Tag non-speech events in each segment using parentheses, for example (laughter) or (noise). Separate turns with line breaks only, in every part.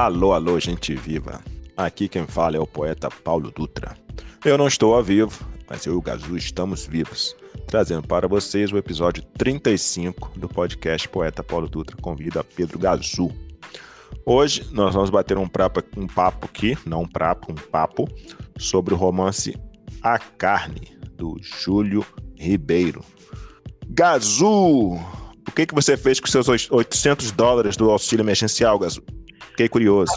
Alô, alô, gente viva. Aqui quem fala é o poeta Paulo Dutra. Eu não estou ao vivo, mas eu e o Gazu estamos vivos, trazendo para vocês o episódio 35 do podcast Poeta Paulo Dutra convida Pedro Gazu. Hoje nós vamos bater um, prapo, um papo aqui, não um prapo, um papo, sobre o romance A Carne, do Júlio Ribeiro. Gazu, o que, que você fez com seus 800 dólares do auxílio emergencial, Gazu? Fiquei curioso.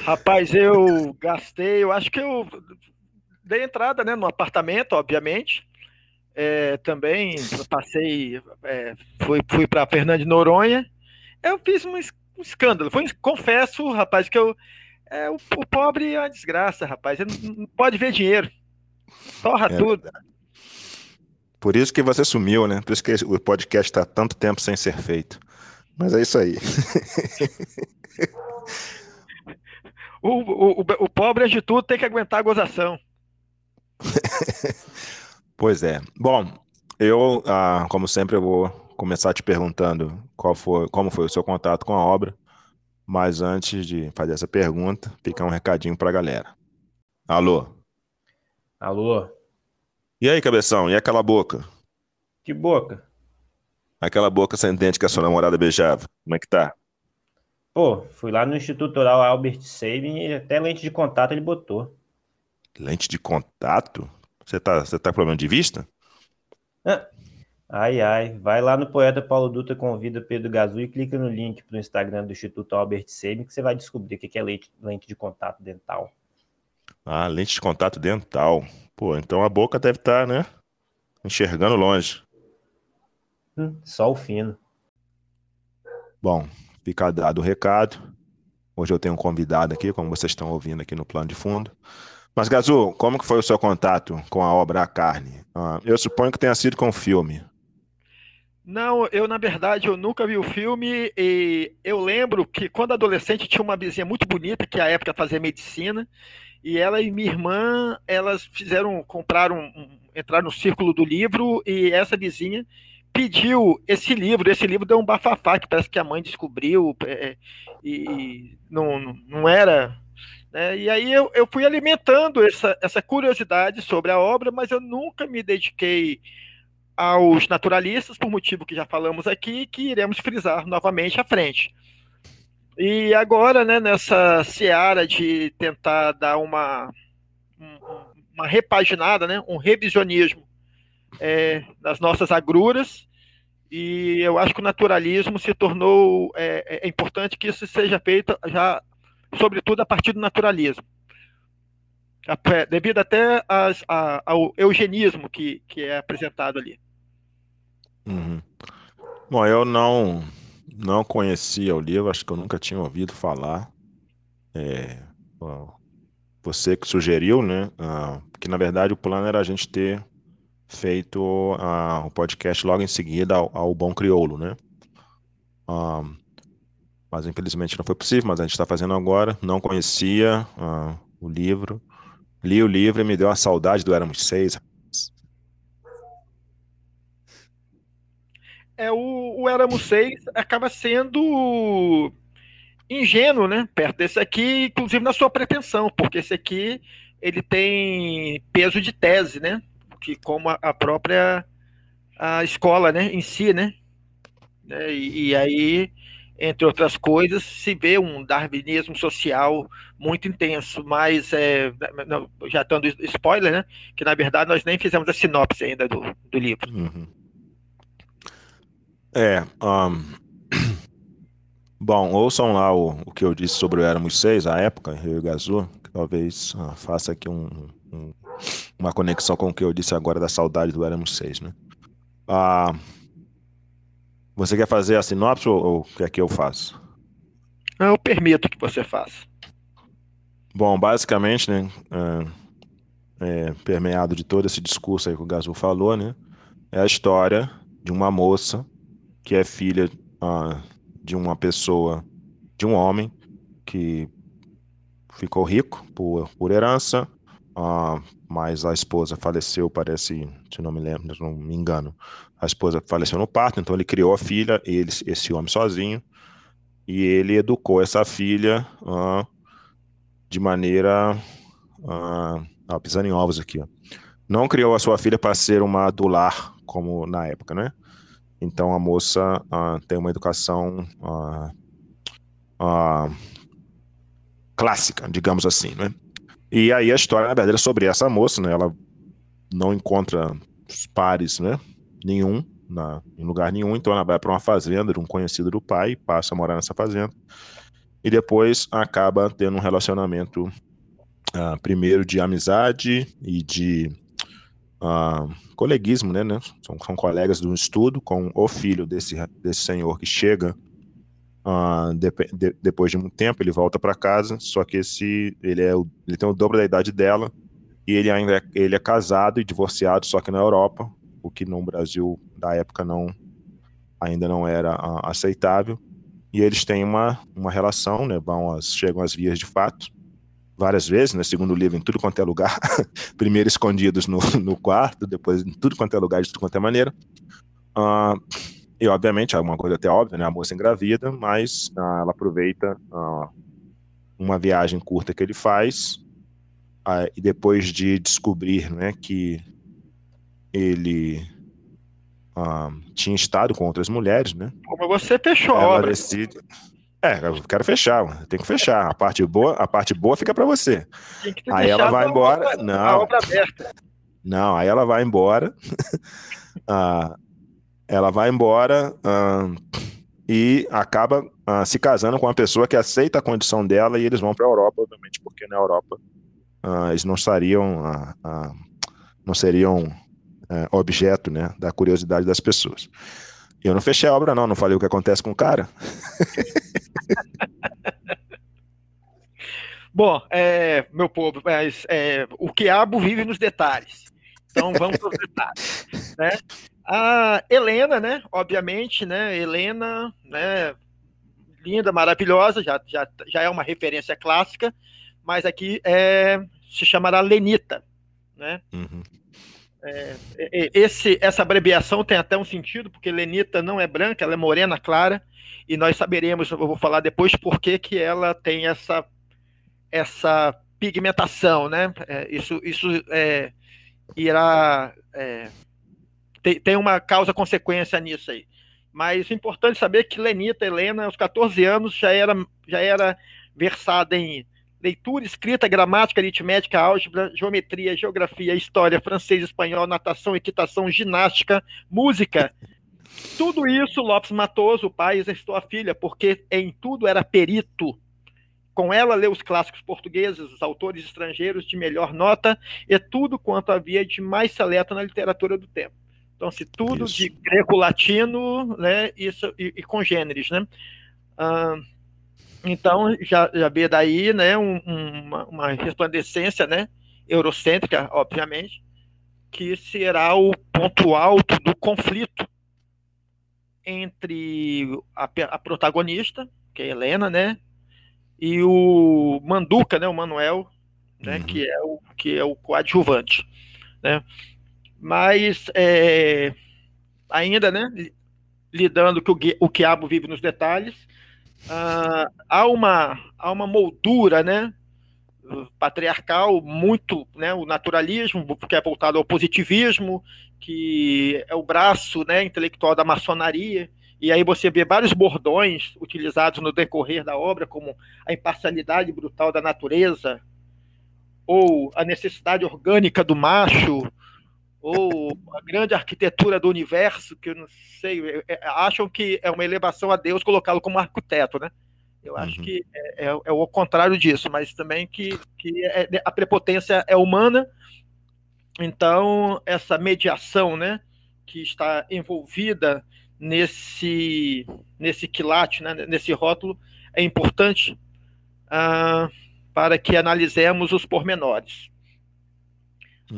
Rapaz, eu gastei, eu acho que eu dei entrada né, no apartamento, obviamente. É, também passei, é, fui, fui para Fernando de Noronha. Eu fiz um, escândalo. Foi, confesso, rapaz, que eu. É, o, o, pobre é uma desgraça, rapaz. Ele não, não pode ver dinheiro. Torra é tudo. Verdade.
Por isso que você sumiu, né? Por isso que o podcast está tanto tempo sem ser feito. Mas é isso aí. (laughs)
o, o, o, pobre de tudo tem que aguentar a gozação. (laughs)
pois é. Bom, eu, ah, como sempre, eu vou começar te perguntando qual foi, como foi o seu contato com a obra. Mas antes de fazer essa pergunta, fica um recadinho para a galera. Alô?
Alô?
E aí, cabeção, e aquela boca?
Que boca?
Aquela boca sem dente que a sua namorada beijava. Como é que tá?
Pô, fui lá no Instituto Oral Albert Sabin e até lente de contato ele botou.
Lente de contato? Você tá, você tá com problema de vista?
Ah, ai, ai. Vai lá no Poeta Paulo Dutra Convida Pedro Gazu e clica no link pro Instagram do Instituto Albert Sabin que você vai descobrir o que é lente, lente de contato dental.
Ah, lente de contato dental. Pô, então a boca deve estar, tá, né? Enxergando longe.
Hum, só o fino.
Bom, fica dado o recado. Hoje eu tenho um convidado aqui, como vocês estão ouvindo aqui no plano de fundo. Mas, Gazu, como que foi o seu contato com a obra A Carne? Ah, eu suponho que tenha sido com o filme.
Não, eu na verdade eu nunca vi o filme e eu lembro que quando adolescente tinha uma vizinha muito bonita que à época fazia medicina e ela e minha irmã, elas fizeram, compraram, um, entrar no círculo do livro e essa vizinha pediu esse livro. Esse livro deu um bafafá que parece que a mãe descobriu é, e não, não era. Né? E aí eu, eu fui alimentando essa, essa curiosidade sobre a obra, mas eu nunca me dediquei aos naturalistas, por motivo que já falamos aqui, que iremos frisar novamente à frente. E agora, né, nessa seara de tentar dar uma, uma repaginada, né, um revisionismo é, das nossas agruras, e eu acho que o naturalismo se tornou é, é, é importante que isso seja feito já, sobretudo a partir do naturalismo, devido até as, a, ao eugenismo que, que é apresentado ali.
Uhum. Bom, eu não não conhecia o livro, acho que eu nunca tinha ouvido falar. É, você que sugeriu, né? Ah, que na verdade o plano era a gente ter feito ah, o podcast logo em seguida ao, ao Bom Crioulo, né? Ah, mas infelizmente não foi possível, mas a gente está fazendo agora. Não conhecia ah, o livro. Li o livro e me deu uma saudade do Éramos Seis.
É o, o Éramos acaba sendo ingênuo, né? Perto desse aqui, inclusive na sua pretensão, porque esse aqui ele tem peso de tese, né? Que como a, a própria a escola, né, em si, né? É, e, e, aí, entre outras coisas, se vê um darwinismo social muito intenso, mas é, já dando spoiler, né? Que na verdade nós nem fizemos a sinopse ainda do, do livro. Uhum.
É, um, (clears throat) bom, ouçam lá o, o que eu disse sobre o Éramos Seis, a época, Rio Gazu, que talvez uh, faça aqui um, um, uma conexão com o que eu disse agora da saudade do Éramos Seis, né? Uh, você quer fazer a sinopse ou, ou quer que eu faça?
Eu permito que você faça.
Bom, basicamente, né, é, é, permeado de todo esse discurso aí que o Gazu falou, né, é a história de uma moça que é filha uh, de uma pessoa, de um homem que ficou rico por, por herança, uh, mas a esposa faleceu, parece, se não me lembro, não me engano, a esposa faleceu no parto, então ele criou a filha, ele, esse homem sozinho, e ele educou essa filha uh, de maneira. Uh, pisando em ovos aqui, ó. Não criou a sua filha para ser uma adular, como na época, né? Então a moça uh, tem uma educação uh, uh, clássica, digamos assim, né? E aí a história, na verdade, é sobre essa moça, né? Ela não encontra pares, né? Nenhum, na, em lugar nenhum, então ela vai para uma fazenda de um conhecido do pai, passa a morar nessa fazenda, e depois acaba tendo um relacionamento, primeiro de amizade e de uh, coleguismo, né, né? São, são colegas do estudo com o filho desse, desse senhor que chega Uh, de, de, depois de muito tempo, ele volta para casa, só que esse ele, é ele tem o dobro da idade dela e ele ainda é, ele é casado e divorciado, só que na Europa, o que no Brasil da época não ainda não era uh, aceitável. E eles têm uma, uma relação, né, vão as, chegam às vias de fato várias vezes, né, segundo livro, em tudo quanto é lugar, (laughs) primeiro escondidos no, no quarto, depois em tudo quanto é lugar, de tudo quanto é maneira. Uh, e, obviamente, é uma coisa até óbvia, né? A moça engravida, mas uh, ela aproveita uh, uma viagem curta que ele faz e depois de descobrir né, que ele tinha estado com outras mulheres, né?
Como você fechou a obra.
Decide... É, eu quero fechar, tem que fechar. A parte boa, a parte boa fica para você. Aí ela vai embora. Obra, não. Não, aí ela vai embora. (laughs) ah, ela vai embora uh, e acaba uh, se casando com uma pessoa que aceita a condição dela e eles vão para a Europa, obviamente, porque na Europa uh, eles não estariam, não seriam eh, objeto né, da curiosidade das pessoas. Eu não fechei a obra, não, não falei o que acontece com o cara. (laughs) (laughs)
Bom, é, meu povo, mas, é, o quiabo vive nos detalhes. Então vamos para os detalhes. Né? A Helena, né? Obviamente, né? Helena, né? Linda, maravilhosa, já, já, já é uma referência clássica, mas aqui é, se chamará Lenita, né? Uhum. É, esse, essa abreviação tem até um sentido, porque Lenita não é branca, ela é morena clara, e nós saberemos, eu vou falar depois, por que, que ela tem essa, essa pigmentação, né? É, isso isso é, irá é, tem, tem uma causa-consequência nisso aí. Mas é importante saber que Lenita Helena, aos 14 anos, já era, já era versada em leitura, escrita, gramática, aritmética, álgebra, geometria, geografia, história, francês, espanhol, natação, equitação, ginástica, música. (laughs) Tudo isso Lopes Matoso, o pai, exercitou a filha, porque em tudo era perito. Com ela leu os clássicos portugueses, os autores estrangeiros de melhor nota e tudo quanto havia de mais seleto na literatura do tempo. Então, se tudo isso. de greco-latino, né, isso, e, e congêneres, né? Então, já, já vê daí, né, um, uma, uma resplandecência, né, eurocêntrica, obviamente, que será o ponto alto do conflito entre a, a protagonista, que é Helena, né, e o Manduca, né, o Manuel, né, uhum. que é o que é o coadjuvante, né? Mas é, ainda, né, lidando que o, o quiabo vive nos detalhes, uh, há, uma, há uma moldura, né, patriarcal muito, né, o naturalismo, que é voltado ao positivismo, que é o braço, né, intelectual da maçonaria, e aí você vê vários bordões utilizados no decorrer da obra, como a imparcialidade brutal da natureza, ou a necessidade orgânica do macho, ou a grande arquitetura do universo, que eu não sei, é, é, acham que é uma elevação a Deus colocá-lo como arquiteto, né? Eu acho uhum. que é, é, é, o contrário disso, mas também que, que é, a prepotência é humana, então essa mediação, né, que está envolvida nesse, nesse quilate, né, nesse rótulo, é importante uh, para que analisemos os pormenores.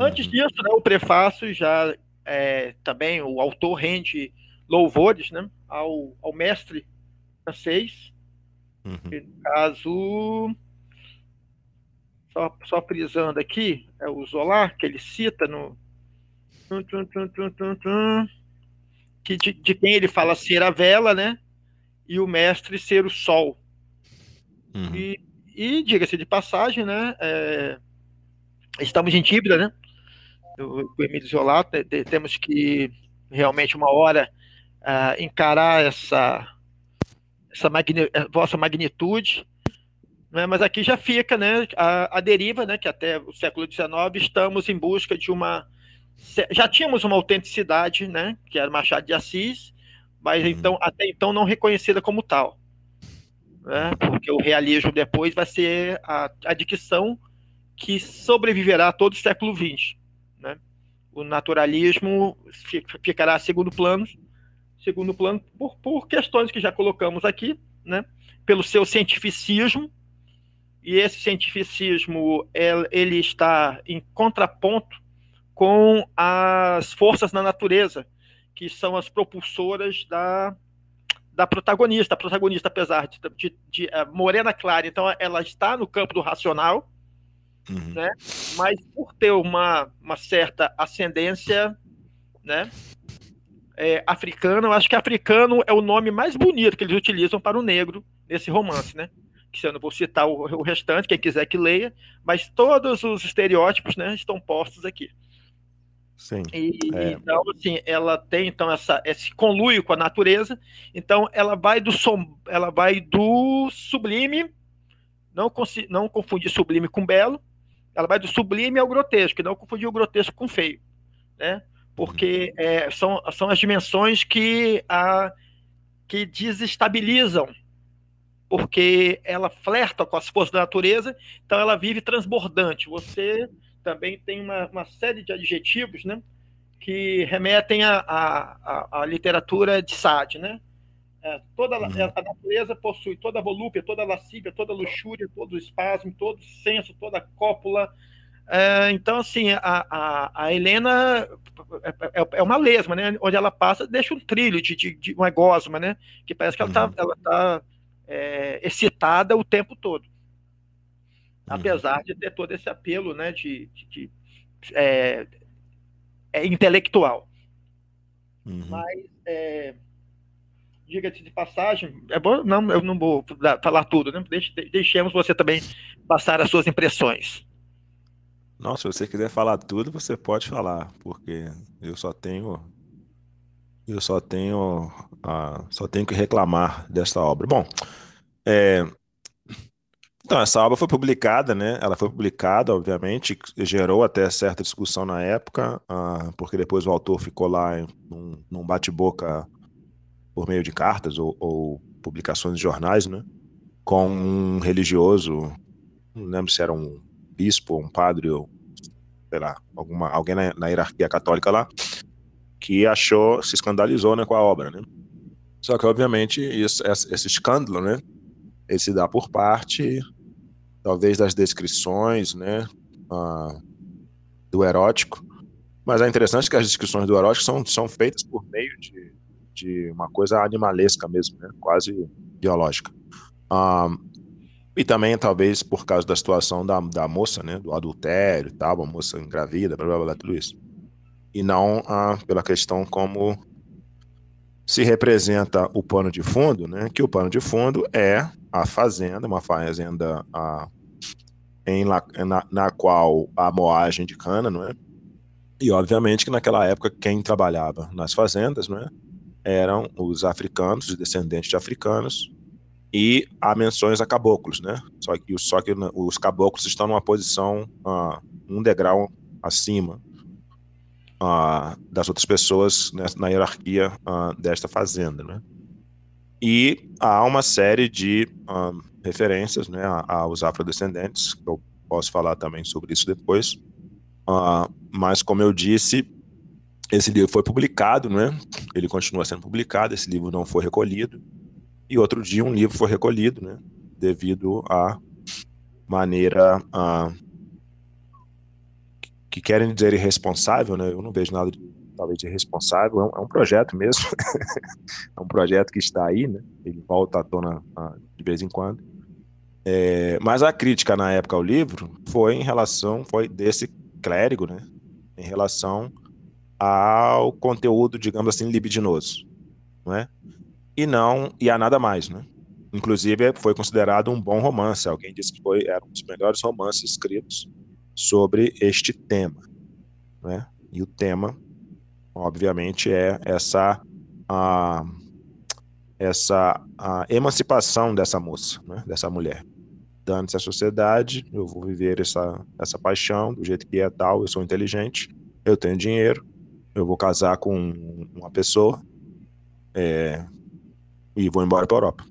Antes disso, né, o prefácio já é, também o autor rende louvores né, ao, ao mestre francês, uhum. no caso só, só frisando aqui, é o Zolar, que ele cita no. Que de, de quem ele fala ser a vela, né? E o mestre ser o sol. Uhum. E, e diga-se de passagem, né? É, estamos em Tíbida, né? O, o Emílio Zolar, temos que realmente uma hora uh, encarar essa, essa magni vossa magnitude né? Mas aqui já fica né, a, a deriva, né, que até o século XIX estamos em busca de uma. Já tínhamos uma autenticidade, né, que era Machado de Assis, mas uhum. então até então não reconhecida como tal. Né, porque o realismo depois vai ser a, a dicção que sobreviverá a todo o século XX. O naturalismo ficará segundo plano, segundo plano por, por questões que já colocamos aqui, né? pelo seu cientificismo, e esse cientificismo ele está em contraponto com as forças na natureza, que são as propulsoras da, da protagonista. A protagonista, apesar de, de, de uh, morena clara, então ela está no campo do racional, uhum. né? mas por ter uma, uma certa ascendência né? É, africana, eu acho que africano é o nome mais bonito que eles utilizam para o negro nesse romance, né? que eu não vou citar o, o, restante, quem quiser que leia, mas todos os estereótipos né, estão postos aqui.
Sim.
E, é. Então, assim, ela tem então essa, esse conluio com a natureza. Então, ela vai do som, ela vai do sublime, não, não confundir sublime com belo. Ela vai do sublime ao grotesco, não confundir o grotesco com feio, né? Porque uhum. é, são, são as dimensões que a que desestabilizam porque ela flerta com as forças da natureza, então ela vive transbordante. Você também tem uma, uma série de adjetivos né, que remetem à literatura de Sade. Né? É, toda uhum. a natureza possui toda a volúpia, toda a lascívia, toda a luxúria, todo o espasmo, todo o senso, toda a cópula. É, então, assim, a, a, a Helena é, é, é, uma lesma, né? Onde ela passa, deixa um trilho de, de, de uma gosma, né? Que parece que ela está uhum. ela tá é, excitada o tempo todo. Uhum. Apesar de ter todo esse apelo né, de, de, é, é, intelectual. Uhum. Mas, é, diga-se de passagem, é bom, não, eu não vou falar tudo, né? Deixe, deixemos você também passar as suas impressões.
Não, se você quiser falar tudo, você pode falar, porque eu só tenho eu só tenho, uh, só tenho que reclamar dessa obra. Bom, é, então essa obra foi publicada, né? Ela foi publicada, obviamente, gerou até certa discussão na época, uh, porque depois o autor ficou lá em, num, num bate-boca por meio de cartas ou, ou, publicações de jornais, né? Com um religioso, não lembro se era um bispo, um padre ou sei lá, alguma, alguém na, na hierarquia católica lá, que achou, se escandalizou né, com a obra, né? Só que, obviamente, isso, esse escândalo, né, ele se dá por parte, talvez, das descrições, né, uh, do erótico, mas é interessante que as descrições do erótico são, são feitas por meio de, de uma coisa animalesca mesmo, né, quase biológica. Uh, e também, talvez, por causa da situação da, da moça, né, do adultério e tal, a moça engravida, blá, blá, blá, tudo isso e não ah, pela questão como se representa o pano de fundo, né? Que o pano de fundo é a fazenda, uma fazenda ah, em la, na, na, qual a moagem de cana, não é? E obviamente que naquela época quem trabalhava nas fazendas, não é? Eram os africanos, os descendentes de africanos, e há menções a caboclos, né? Só que, só que os caboclos estão numa posição ah, um degrau acima uh, das outras pessoas na hierarquia uh, desta fazenda, né? E há uma série de uh, referências né, aos afrodescendentes, que eu posso falar também sobre isso depois. mas, como eu disse, esse livro foi publicado, né? ele continua sendo publicado, esse livro não foi recolhido. E outro dia um livro foi recolhido, né? devido à maneira que querem dizer irresponsável, né? Eu não vejo nada de, talvez irresponsável. É um, é um projeto mesmo. (laughs) é um projeto que está aí, né? Ele volta à tona de vez em quando. É, mas a crítica na época ao livro foi em relação, foi desse clérigo, né? Em relação ao conteúdo, digamos assim, libidinoso, não é? E não, e a nada mais, né? Inclusive, foi considerado um bom romance. Alguém disse que foi, era um dos melhores romances escritos sobre este tema. Né? E o tema, obviamente, é essa, a, essa a emancipação dessa moça, né? dessa mulher. Dando-se à sociedade, eu vou viver essa, essa paixão do jeito que é tal, eu sou inteligente, eu tenho dinheiro, eu vou casar com uma pessoa é, e vou embora para a Europa.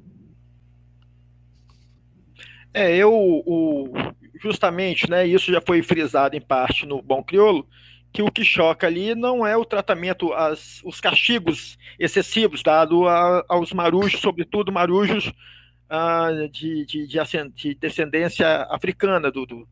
É, eu, o, justamente, né, isso já foi frisado em parte no Bom Criolo, que o que choca ali não é o tratamento, as, os castigos excessivos dado a, aos marujos, sobretudo marujos ah, de, de, de, de, descendência africana do, do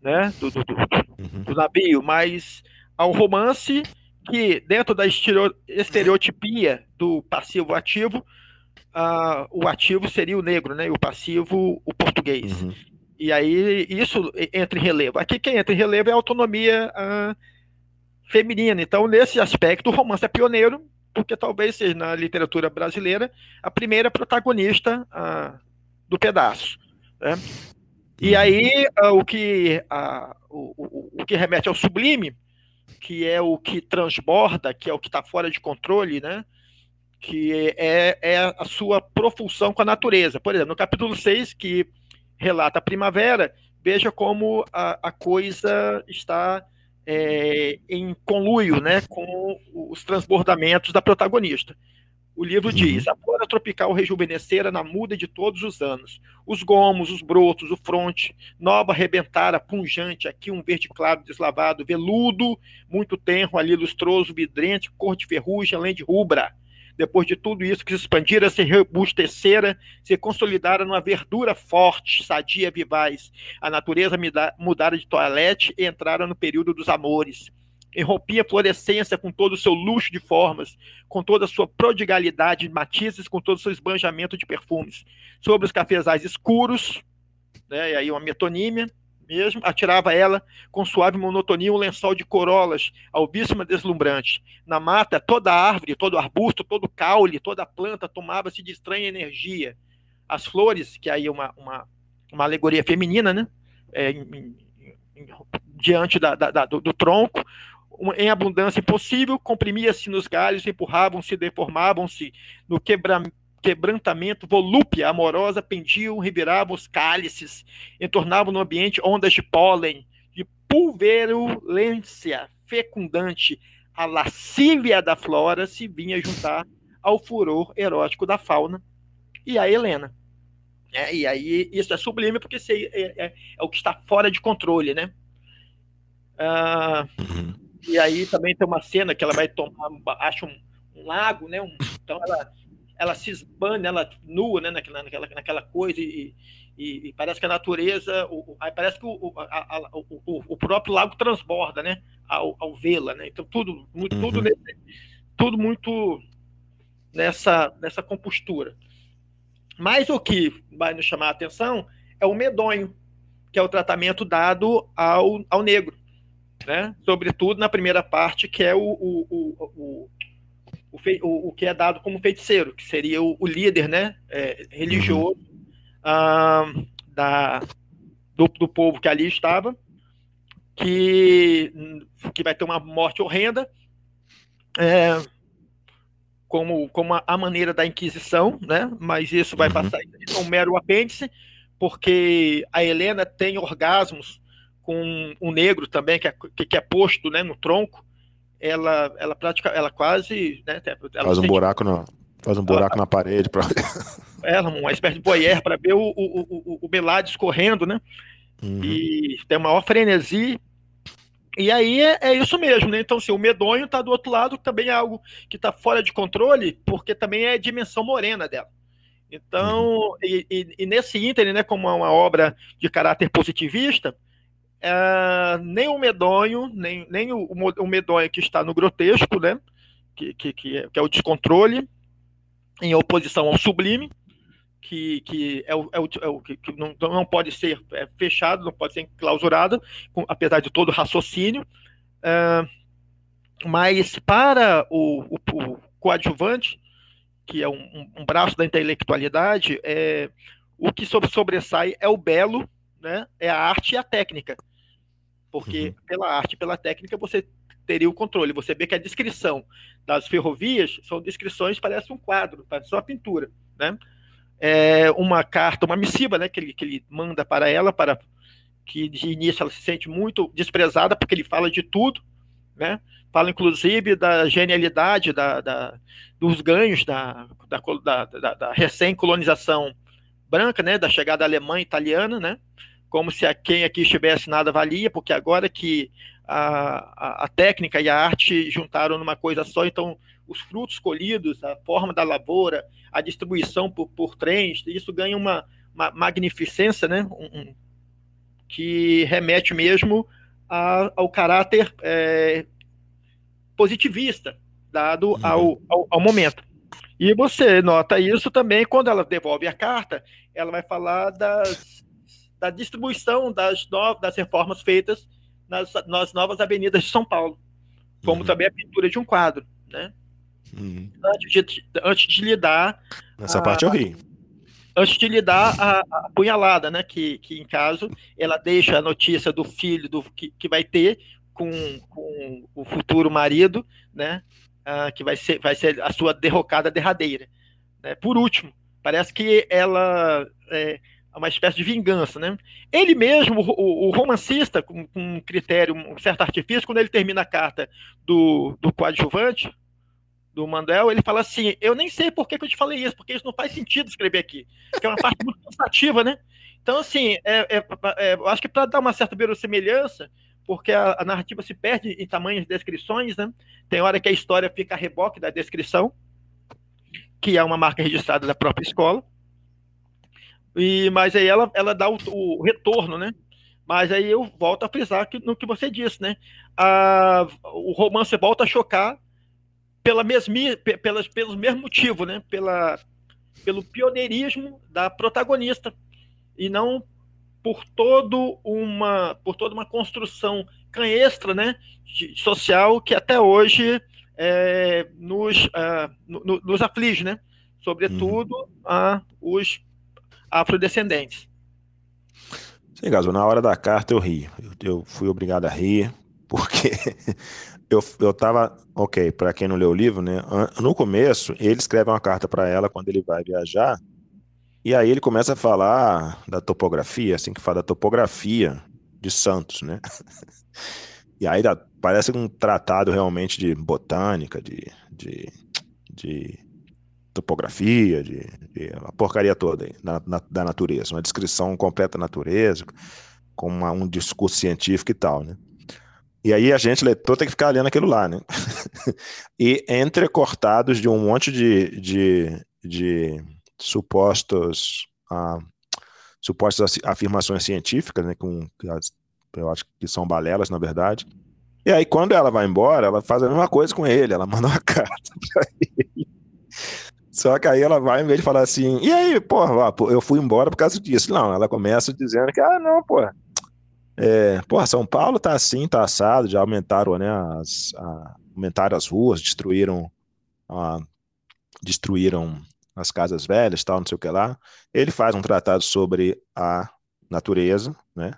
né, do, do, do, uhum. do navio, mas ao romance que, dentro da estereotipia do passivo ativo, uh, o ativo seria o negro, né? E o passivo, o português. Uhum. E aí isso entra em relevo. Aqui quem entra em relevo é a autonomia uh, feminina. Então, nesse aspecto, o romance é pioneiro, porque talvez seja na literatura brasileira a primeira protagonista uh, do pedaço. Né? E uhum. aí o, que, o, o, o que remete ao sublime, que é o que transborda, que é o que está fora de controle, né? que é, é a sua profusão com a natureza. Por exemplo, no capítulo 6, que relata a primavera, veja como a, a coisa está é, em conluio né, com os transbordamentos da protagonista. O livro diz: uhum. a flora tropical rejuvenescera na muda de todos os anos. Os gomos, os brotos, o fronte, nova rebentara, punjante, aqui um verde claro deslavado, veludo, muito tenro, ali lustroso, vidrente, cor de ferrugem, além de rubra depois de tudo isso, que se expandira, se robustecera, se consolidara numa verdura forte, sadia, vivaz. A natureza mudara de toalete e entrara no período dos amores. Enrompia florescência com todo o seu luxo de formas, com toda a sua prodigalidade de matizes, com todo o seu esbanjamento de perfumes. Sobre os cafezais escuros, né, e aí uma metonímia, mesmo, atirava ela com suave monotonia um lençol de corolas, alvíssima deslumbrante. Na mata, toda árvore, todo arbusto, todo caule, toda planta tomava-se de estranha energia. As flores, que aí é uma, uma, uma alegoria feminina, né? É, em, em, diante da, da, da, do, do, tronco, em abundância impossível, comprimia-se nos galhos, empurravam-se, deformavam-se no quebramento quebrantamento, volúpia amorosa pendiam, reviravam os cálices, entornavam no ambiente ondas de pólen, de pulverulência fecundante. A lascívia da flora se vinha juntar ao furor erótico da fauna e a Helena. É, e aí isso é sublime porque é, é, é, o que está fora de controle, né? Ah, uhum. E aí também tem uma cena que ela vai tomar, acha um, um lago, né? Um, então ela ela se esbana, ela nua, né, naquela, naquela, naquela coisa, e, e, e parece que a natureza, o, parece que o, a, a, o, o, próprio lago transborda, né, ao, ao vê-la, né, então tudo, muito, uhum. tudo, nesse, tudo muito nessa, nessa compostura. Mas o que vai nos chamar a atenção é o medonho, que é o tratamento dado ao, ao negro, né, sobretudo na primeira parte, que é o, o, o o, o, o, que é dado como feiticeiro, que seria o, o líder né, é, religioso uhum. ah, da, do, do povo que ali estava, que, que vai ter uma morte horrenda, é, como, como a, a, maneira da Inquisição, né? mas isso vai uhum. passar a um mero apêndice, porque a Helena tem orgasmos com um negro também, que é, que é posto né, no tronco, ela, ela pratica, ela quase, né,
ela faz um buraco na, faz um buraco ela, na parede para (laughs)
ela uma espécie de boyer para ver o, o, o, o Belade escorrendo, né? Uhum. E tem uma maior frenesi. E aí é, é, isso mesmo, né? Então, assim, o medonho está do outro lado, também é algo que está fora de controle, porque também é a dimensão morena dela. Então, uhum. e, e, e, nesse ínterim, né, como é uma obra de caráter positivista, é, nem o medonho, nem, nem o, o, medonho que está no grotesco, né? Que, que, que, é, que é o descontrole, em oposição ao sublime, que, que é o, é o, é o que não, não pode ser é, fechado, não pode ser enclausurado, com, apesar de todo o raciocínio. Uh, mas para o, o, o, coadjuvante, que é um, um, braço da intelectualidade, é, o que sobressai é o belo, né, é a arte e a técnica. Porque uhum. pela arte pela técnica você teria o controle. Você vê que a descrição das ferrovias são descrições, parece um quadro, parece uma pintura. Né? É uma carta, uma missiva né, que, ele, que ele manda para ela, para que de início ela se sente muito desprezada, porque ele fala de tudo, né? fala inclusive da genialidade, da, da dos ganhos da, da, da, da recém-colonização branca, né? da chegada alemã e italiana, né? Como se a quem aqui estivesse nada valia, porque agora que a, a, a, técnica e a arte juntaram numa coisa só, então os frutos colhidos, a forma da lavoura, a distribuição por, por trens, isso ganha uma, uma magnificência, né? Um, um, que remete mesmo a, ao caráter é, positivista dado uhum. ao, ao, ao, momento. E você nota isso também quando ela devolve a carta, ela vai falar das, da distribuição das, no, das reformas feitas nas, nas novas avenidas de São Paulo, como uhum. também a pintura de um quadro, né? Uhum. Antes, de, antes de lhe dar.
Nessa a, parte eu ri.
Antes de lhe dar a, a punhalada, né? Que, que em caso ela deixa a notícia do filho do, que, que vai ter com, com o futuro marido, né? Ah, que vai ser, vai ser a sua derrocada derradeira. Né? Por último, parece que ela é, uma espécie de vingança, né? Ele mesmo, o, o romancista, com, com, um critério, um certo artifício, quando ele termina a carta do, do coadjuvante, do Mandel, ele fala assim: Eu nem sei por que, que eu te falei isso, porque isso não faz sentido escrever aqui, que é uma parte muito cansativa, né? Então, assim, é, é, é, eu acho que para dar uma certa verossimilhança, porque a, a, narrativa se perde em tamanhas descrições, né? Tem hora que a história fica a reboque da descrição, que é uma marca registrada da própria escola. E, mas aí ela, ela dá o, o retorno, né? Mas aí eu volto a frisar que, no que você disse, né? A, o romance volta a chocar pela mesmi, pelas, pelos mesmo motivo, né? Pela, pelo pioneirismo da protagonista e não por todo uma por toda uma construção canhestra, né? De, social que até hoje é, nos, uh, no, nos aflige, né? Sobretudo uhum. a, os afrodescendentes.
Sim, Gaso, na hora da carta eu ri. Eu, eu fui obrigado a rir, porque (laughs) eu, eu tava. Ok, para quem não leu o livro, né? No começo, ele escreve uma carta para ela quando ele vai viajar, e aí ele começa a falar da topografia, assim que fala da topografia de Santos, né? (laughs) E aí dá, parece um tratado realmente de botânica, de, de, de topografia, de, de a porcaria toda aí, na, na, da natureza, uma descrição completa da natureza, com uma, um discurso científico e tal, né? E aí a gente, leitor, tem que ficar lendo aquilo lá, né? (laughs) e entrecortados de um monte de, de, de supostos, ah, supostas afirmações científicas, né? Com, eu acho que são balelas, na verdade. E aí, quando ela vai embora, ela faz a mesma coisa com ele, ela manda uma (laughs) carta para ele só que aí ela vai, em vez de falar assim, e aí, porra, eu fui embora por causa disso. Não, ela começa dizendo que, ah, não, porra. É, porra, São Paulo tá assim, tá assado, já aumentaram, né, as, a, aumentaram as ruas, destruíram, a, destruíram as casas velhas, tal, não sei o que lá. Ele faz um tratado sobre a natureza, né,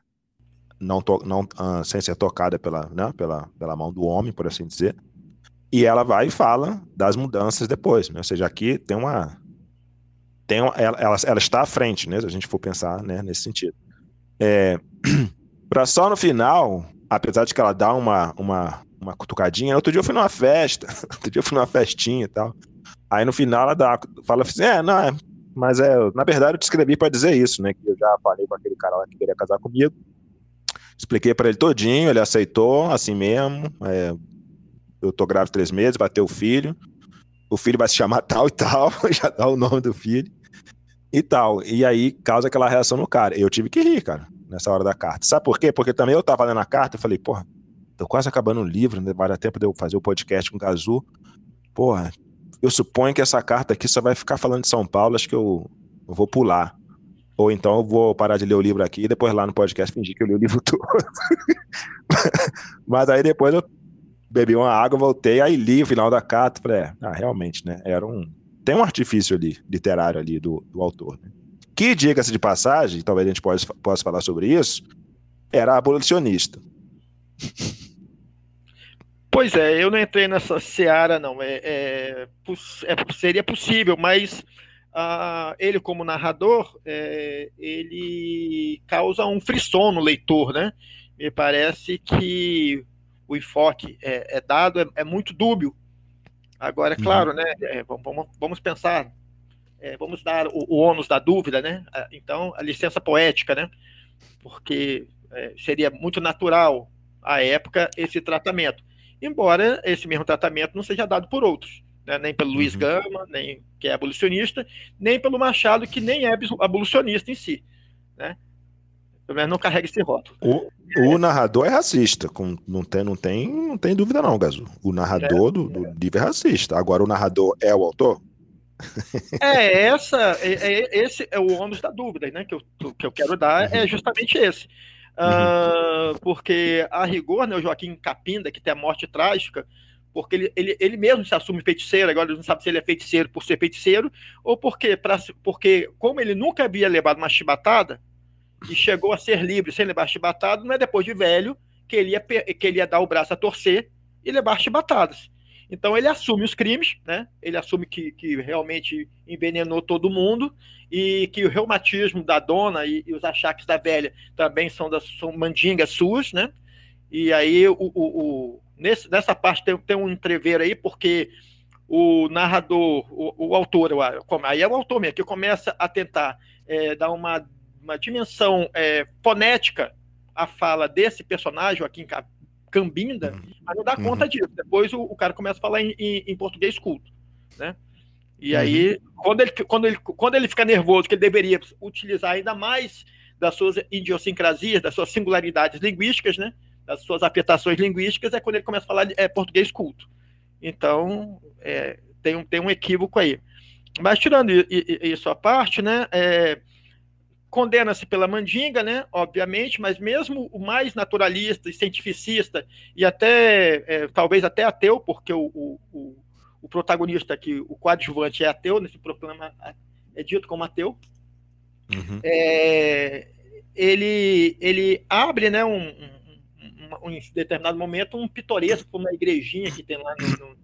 não, to, não uh, sem ser tocada pela, né, pela, pela mão do homem, por assim dizer. E ela vai e fala das mudanças depois, né? Ou seja, aqui tem uma. Tem uma, ela, ela, ela está à frente, né? Se a gente for pensar né, nesse sentido. É, (clears throat) para só no final, apesar de que ela dá uma, uma, uma cutucadinha, outro dia eu fui numa festa, (laughs) outro dia eu fui numa festinha e tal. Aí no final ela dá, fala assim: é, não, é, mas é, na verdade eu te escrevi para dizer isso, né? Que eu já falei com aquele cara lá que queria casar comigo. Expliquei para ele todinho, ele aceitou, assim mesmo. É, eu tô grávida três meses, vai ter o filho, o filho vai se chamar (laughs) tal e tal, (laughs) já dá o nome do filho e tal. E aí causa aquela reação no cara. Eu tive que rir, cara, nessa hora da carta. Sabe por quê? Porque também eu tava lendo a carta e falei, porra, tô quase acabando o livro, né? vai dar tempo de eu fazer o podcast com o Gazu. Porra, eu suponho que essa carta aqui só vai ficar falando de São Paulo, acho que eu eu vou pular. Ou então eu vou parar de ler o livro aqui e depois lá no podcast fingir que eu li o livro (laughs) todo. Mas aí depois eu bebi uma água, voltei, aí li o final da carta, falei, é, ah, realmente, né? Era um. Tem um artifício ali, literário ali do, do autor. Né? Que, diga-se de passagem, talvez a gente possa, possa falar sobre isso, era abolicionista.
Pois é, eu não entrei nessa seara, não. É, é, é seria possível, mas uh, ele, como narrador, é, ele causa um frisson no leitor, né? Me parece que o enfoque é, é dado é, é, muito dúbio. Agora, é uhum. claro, né? É, vamos, vamos pensar, é, vamos dar o, o ônus da dúvida, né? Então, a licença poética, né? Porque seria muito natural à época esse tratamento, embora esse mesmo tratamento não seja dado por outros né? nem pelo Luiz uhum. Gama, nem que é abolicionista, nem pelo Machado, que nem é abolicionista em si. Né? Pelo menos não carrega esse rótulo.
O, o narrador é racista, com, não, tem, não, tem, não tem dúvida não, Gazu. O narrador é, do, do é. livro é racista. Agora, o narrador é o autor?
É, essa, é, é, esse é o ônus da dúvida, né? Que eu, que eu quero dar é uhum. justamente esse. Uh, porque, a rigor, né, o Joaquim Capinda, que tem a morte trágica, porque ele, ele, ele mesmo se assume feiticeiro, agora ele não sabe se ele é feiticeiro por ser feiticeiro, ou porque, pra, porque como ele nunca havia levado uma chibatada, e chegou a ser livre sem levar chibatada, não é depois de velho que ele ia, que ele ia dar o braço a torcer e levar chibatadas. Então ele assume os crimes, né? ele assume que, que realmente envenenou todo mundo e que o reumatismo da dona e, e os achaques da velha também são, das, são mandingas suas, né? E aí o, o, o Nesse, nessa parte tem, tem um entrever aí, porque o narrador, o, o autor, aí é o autor mesmo, que começa a tentar é, dar uma, uma dimensão é, fonética à fala desse personagem, aqui em Cambinda, uhum. mas não dá uhum. conta disso. Depois o, o, cara começa a falar em, em, em português culto, né? E uhum. aí, quando ele, quando, ele, quando ele fica nervoso, que ele deveria utilizar ainda mais das suas idiosincrasias, das suas singularidades linguísticas, né? das suas afetações linguísticas, é quando ele começa a falar é, português culto. Então, é, tem, um, tem um equívoco aí. Mas tirando isso à parte, né, é, condena-se pela mandinga, né, obviamente, mas mesmo o mais naturalista e cientificista, e até, é, talvez até ateu, porque o, o, o, protagonista aqui, o coadjuvante é ateu, nesse programa é dito como ateu, uhum. é, ele, ele abre né, um, um, em determinado momento um pitoresco uma igrejinha que tem lá no,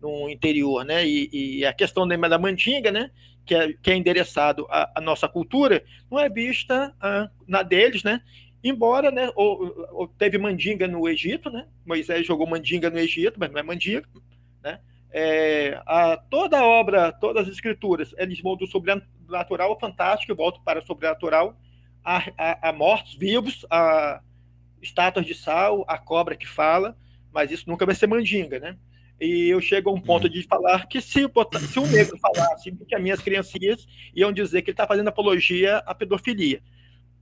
no, no interior, né? E, e, a questão da mandinga, né? Que é, que é endereçado à, à nossa cultura, não é vista ah, na deles, né? Embora, né? Ou, ou, teve mandinga no Egito, né? Moisés jogou mandinga no Egito, mas não é mandinga, né? É, a, toda a obra, todas as escrituras, eles vão do sobrenatural ao fantástico, voltam para o sobrenatural, a, a, a mortos vivos, a, estátuas de sal, a cobra que fala, mas isso nunca vai ser mandinga, né? E eu chego a um ponto uhum. de falar que se, se um negro falasse que as minhas criancinhas iam dizer que ele está fazendo apologia à pedofilia.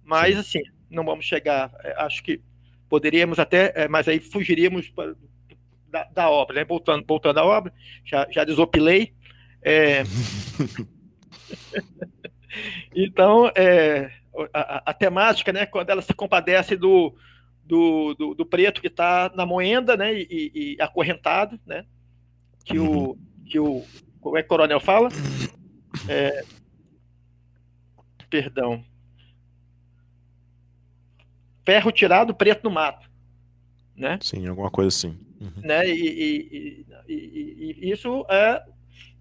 Mas, assim, não vamos chegar, é, acho que poderíamos até, é, mas aí fugiríamos da, da obra, né? Voltando, voltando à obra, já, já desopilei. É... (laughs) então, é, a, a, temática, né, quando ela se compadece do, do, do, do preto que está na moenda, né, e, e, acorrentado, né, que o, que o, como é que o coronel fala? É, perdão. Ferro tirado, preto no mato, né?
Sim, alguma coisa assim.
Uhum. Né, e, e, e, isso é,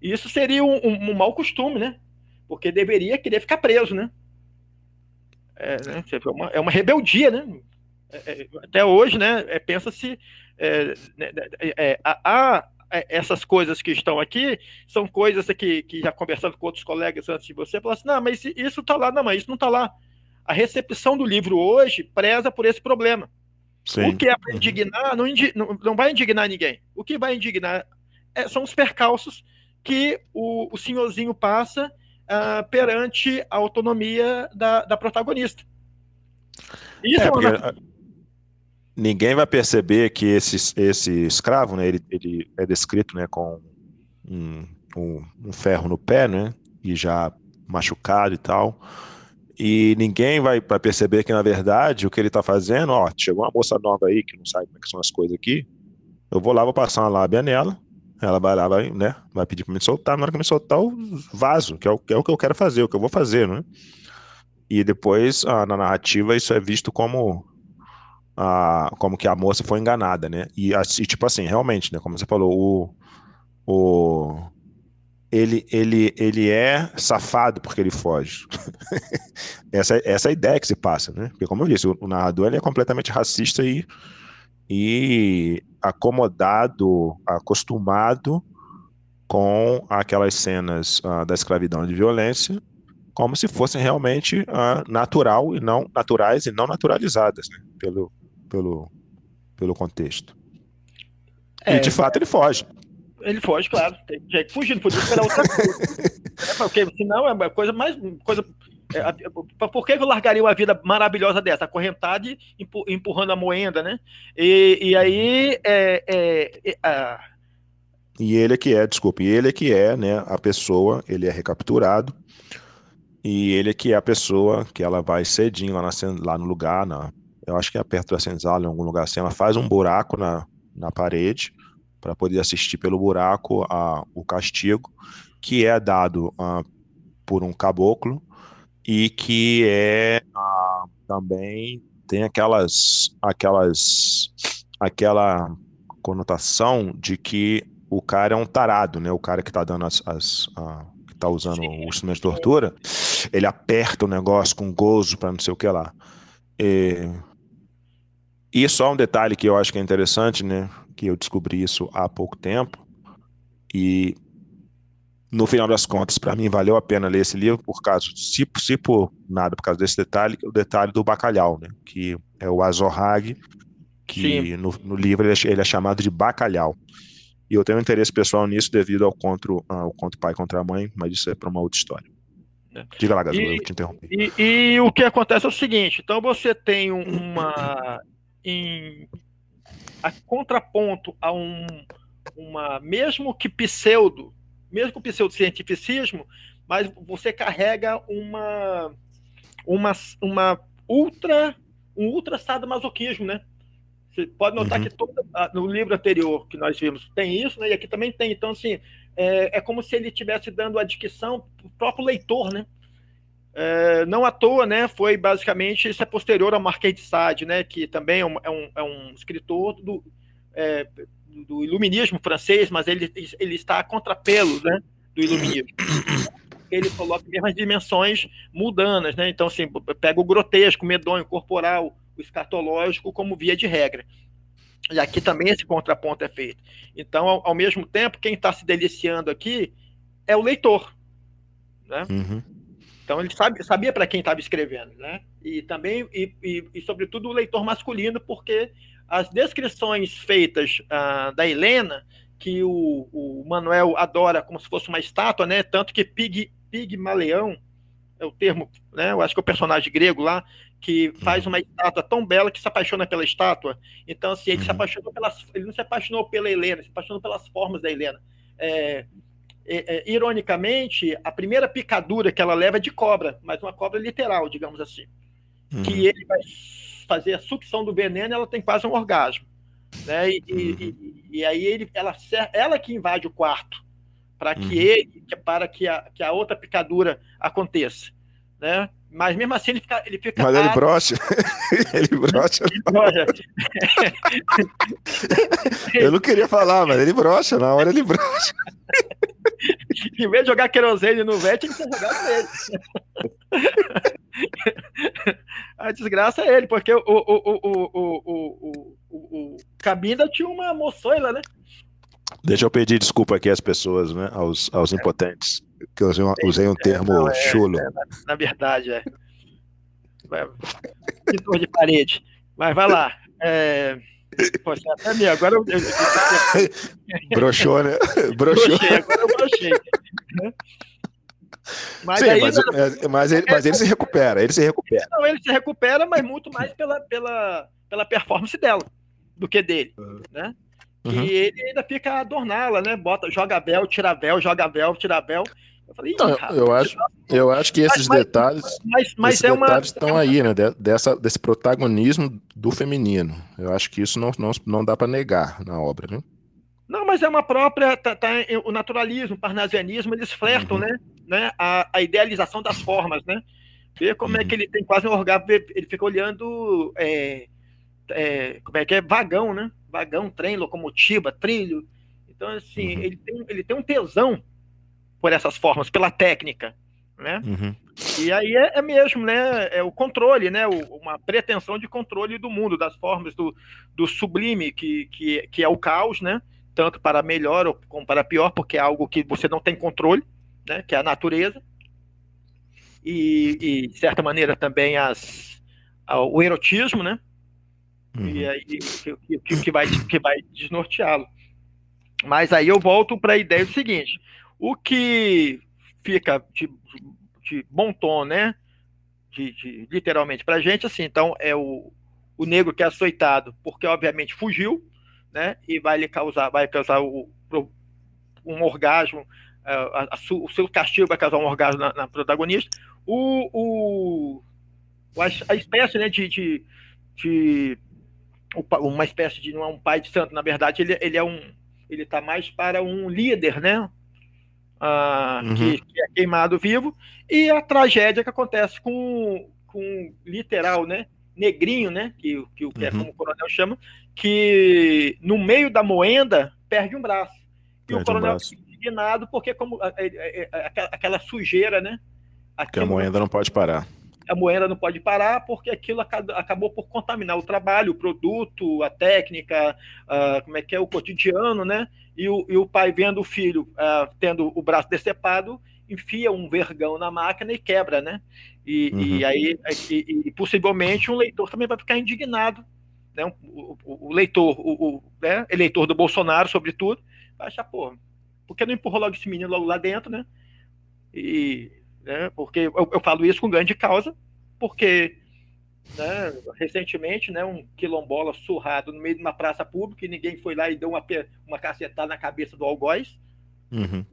isso seria um, um, um mau costume, né? Porque deveria querer ficar preso, né? É, né? é, uma, é uma rebeldia, né? É, é, até hoje, né, é, pensa-se, é, né, é, há essas coisas que estão aqui, são coisas que, que já conversando com outros colegas antes de você, falaram assim, não, mas isso está lá, não, mas isso não está lá. A recepção do livro hoje preza por esse problema. Sim. O que é para indignar, não, não, vai indignar ninguém. O que vai indignar é, são os percalços que o, o senhorzinho passa uh, perante a autonomia da, da protagonista.
Isso é, é uma ninguém vai perceber que esse, esse escravo, né, ele, ele é descrito né, com um, um, um ferro no pé, né, e já machucado e tal. E ninguém vai, vai perceber que, na verdade, o que ele tá fazendo, ó, chegou uma moça nova aí que não sabe como é são as coisas aqui. Eu vou lá, vou passar uma lábia nela. Ela vai lá, vai, né? Vai pedir pra me soltar. Na hora que me soltar, eu vaso, que é o, que é o que eu quero fazer, o que eu vou fazer, né? E depois, ah, na narrativa, isso é visto como ah, como que a moça foi enganada, né? E, e, tipo assim, realmente, né? Como você falou, o, o ele, ele, ele é safado porque ele foge. (laughs) essa, essa é a ideia que se passa, né? Porque, como eu disse, o, o narrador ele é completamente racista e, e acomodado, acostumado com aquelas cenas uh, da escravidão e de violência como se fossem realmente uh, natural e não naturais e não naturalizadas né? pelo, pelo, pelo contexto. É, e de fato ele foge.
Ele foge, claro. Tem que fugir, não podia esperar outra coisa. (laughs) é porque senão é uma coisa mais. Coisa, é, por que eu largaria uma vida maravilhosa dessa? Acorrentado empurrando a moenda, né? E, e aí. É, é, é
E ele é que é, desculpe, ele é que é, né? A pessoa, ele é recapturado. E ele é que é a pessoa que ela vai cedinho lá, na, lá no lugar, na, eu acho que é perto da senzala, em algum lugar assim, ela faz um buraco na, na parede para poder assistir pelo buraco a, o castigo, que é dado uh, por um caboclo e que é uh, também tem aquelas aquelas aquela conotação de que o cara é um tarado, né? O cara que está dando as, as uh, que tá usando Sim. o instrumento de tortura, ele aperta o negócio com gozo para não sei o que lá. E, e só um detalhe que eu acho que é interessante, né? que eu descobri isso há pouco tempo. E no final das contas, para mim valeu a pena ler esse livro por causa, se, se por nada, por causa desse detalhe, o detalhe do bacalhau, né? Que é o Azorrag, que no, no, livro ele é, ele é, chamado de bacalhau. E eu tenho um interesse pessoal nisso devido ao conto, ao conto pai contra a mãe, mas isso é para uma outra história. É. Diga lá, Gazu, eu te interrompi.
E, e, o que acontece é o seguinte: então você tem uma. Em a contraponto a um, uma, mesmo que pseudo, mesmo que pseudocientificismo, mas você carrega uma, uma, uma ultra, um ultra sadomasoquismo, né? Você pode notar uhum. que todo, no livro anterior que nós vimos tem isso, né? E aqui também tem. Então, assim, é, é como se ele estivesse dando a dicção para o próprio leitor, né? É, não à toa, né, foi basicamente, isso é posterior ao Marquês de Sade, né, que também é um, é um, é escritor do, é, do iluminismo francês, mas ele, ele está a contrapelo né, do iluminismo. Ele coloca mesmo dimensões mudanas, né? Então, assim, pega o grotesco, o medonho, o corporal, o escatológico como via de regra. E aqui também esse contraponto é feito. Então, ao, ao mesmo tempo, quem está se deliciando aqui é o leitor. Né? Uhum. Então ele sabe, sabia para quem estava escrevendo, né? E também, e, e, e, sobretudo o leitor masculino, porque as descrições feitas uh, da Helena, que o, o, Manuel adora como se fosse uma estátua, né? Tanto que Pig, Pigmaleão é o termo, né? Eu acho que é o personagem grego lá que faz uhum. uma estátua tão bela que se apaixona pela estátua. Então, assim, ele se uhum. apaixonou pelas, ele não se apaixonou pela Helena, se apaixonou pelas formas da Helena. É, é, é, ironicamente, a primeira picadura que ela leva é de cobra, mas uma cobra literal, digamos assim. Uhum. Que ele vai fazer a sucção do veneno, ela tem quase um orgasmo. Né? E, uhum. e, e aí ele, ela, ela que invade o quarto para que uhum. ele, para que a, que a outra picadura aconteça. Né? Mas mesmo assim ele fica. Ele fica
Mas ele (laughs) brocha. ele brocha. (laughs) Eu não queria falar, mas ele brocha, na hora ele brocha. (laughs)
em vez de jogar querosene no VET, ele tinha jogado nele. A desgraça é ele, porque o, o, o, o, o, o, o, o Cabinda tinha uma moçoila, né?
Deixa eu pedir desculpa aqui às pessoas, né? Aos, aos impotentes. Que eu usei, usei um termo não, é, chulo. É,
na, na, verdade, é. Pintor de parede. Mas vai lá. É... Poxa, até mim, agora eu.
broxou, né? (laughs) Broxou. Brochei, agora eu brochei. Mas, Sim, aí, mas, mas, mas, ele, mas ele se recupera, ele se recupera.
Não, ele se recupera, mas muito mais pela, pela, pela performance dela do que dele, uhum. Né? Uhum. Ele ainda fica a adorná-la, né? Bota, joga véu, tira véu, joga véu, tira véu.
Eu, falei, não, eu acho, eu acho que esses mas, detalhes, mas, mas esses é detalhes uma... estão aí, né? Dessa, desse protagonismo do feminino. Eu acho que isso não, não, não dá para negar na obra, né?
Não, mas é uma própria. Tá, tá, o naturalismo, o parnasianismo, eles flertam, uhum. né? né? A, a, idealização das formas, né? Ver como uhum. é que ele tem quase um orgasmo, ele fica olhando. É, é, como é que é? Vagão, né? Vagão, trem, locomotiva, trilho. Então, assim, uhum. ele, tem, ele tem um tesão por essas formas, pela técnica, né? Uhum. E aí é, é, mesmo, né? É o controle, né? O, uma pretensão de controle do mundo, das formas, do, do sublime, que, que, que é o caos, né? Tanto para melhor como para pior, porque é algo que você não tem controle, né? Que é a natureza. E, e de certa maneira, também as, o erotismo, né? Uhum. E aí que, que, que vai, que vai desnorteá-lo. Mas aí eu volto para a ideia do seguinte: o que fica de, de bom tom, né? De, de, literalmente para a gente, assim, então é o, o negro que é açoitado, porque obviamente fugiu, né? E vai lhe causar, vai causar o, um orgasmo, a, a, o seu castigo vai causar um orgasmo na, na protagonista. O, o, a, a espécie, né? De, de, de uma espécie de não é um pai de santo, na verdade, ele, ele é um ele está mais para um líder, né? Ah, uhum. que, que, é queimado vivo, e a tragédia que acontece com, com literal, né? Negrinho, né? Que, que, que é uhum. como o coronel chama, que no meio da moenda perde um braço. E perde o coronel um fica indignado porque como aquela sujeira, né?
que a moenda não pode parar
a moeda não pode parar porque aquilo acabou por contaminar o trabalho, o produto, a técnica, como é que é o cotidiano, né? E o, e o pai vendo o filho tendo o braço decepado, enfia um vergão na máquina e quebra, né? E, uhum. e aí, e, e, possivelmente, um leitor também vai ficar indignado, né? O, o, o leitor, o, né? eleitor do Bolsonaro, sobretudo, vai achar, pô, por que não empurrou logo esse menino logo lá dentro, né? E né? Porque eu, eu falo isso com grande causa, porque né, recentemente, né, um quilombola surrado no meio de uma praça pública e ninguém foi lá e deu uma, uma cacetada na cabeça do algoz. Uhum.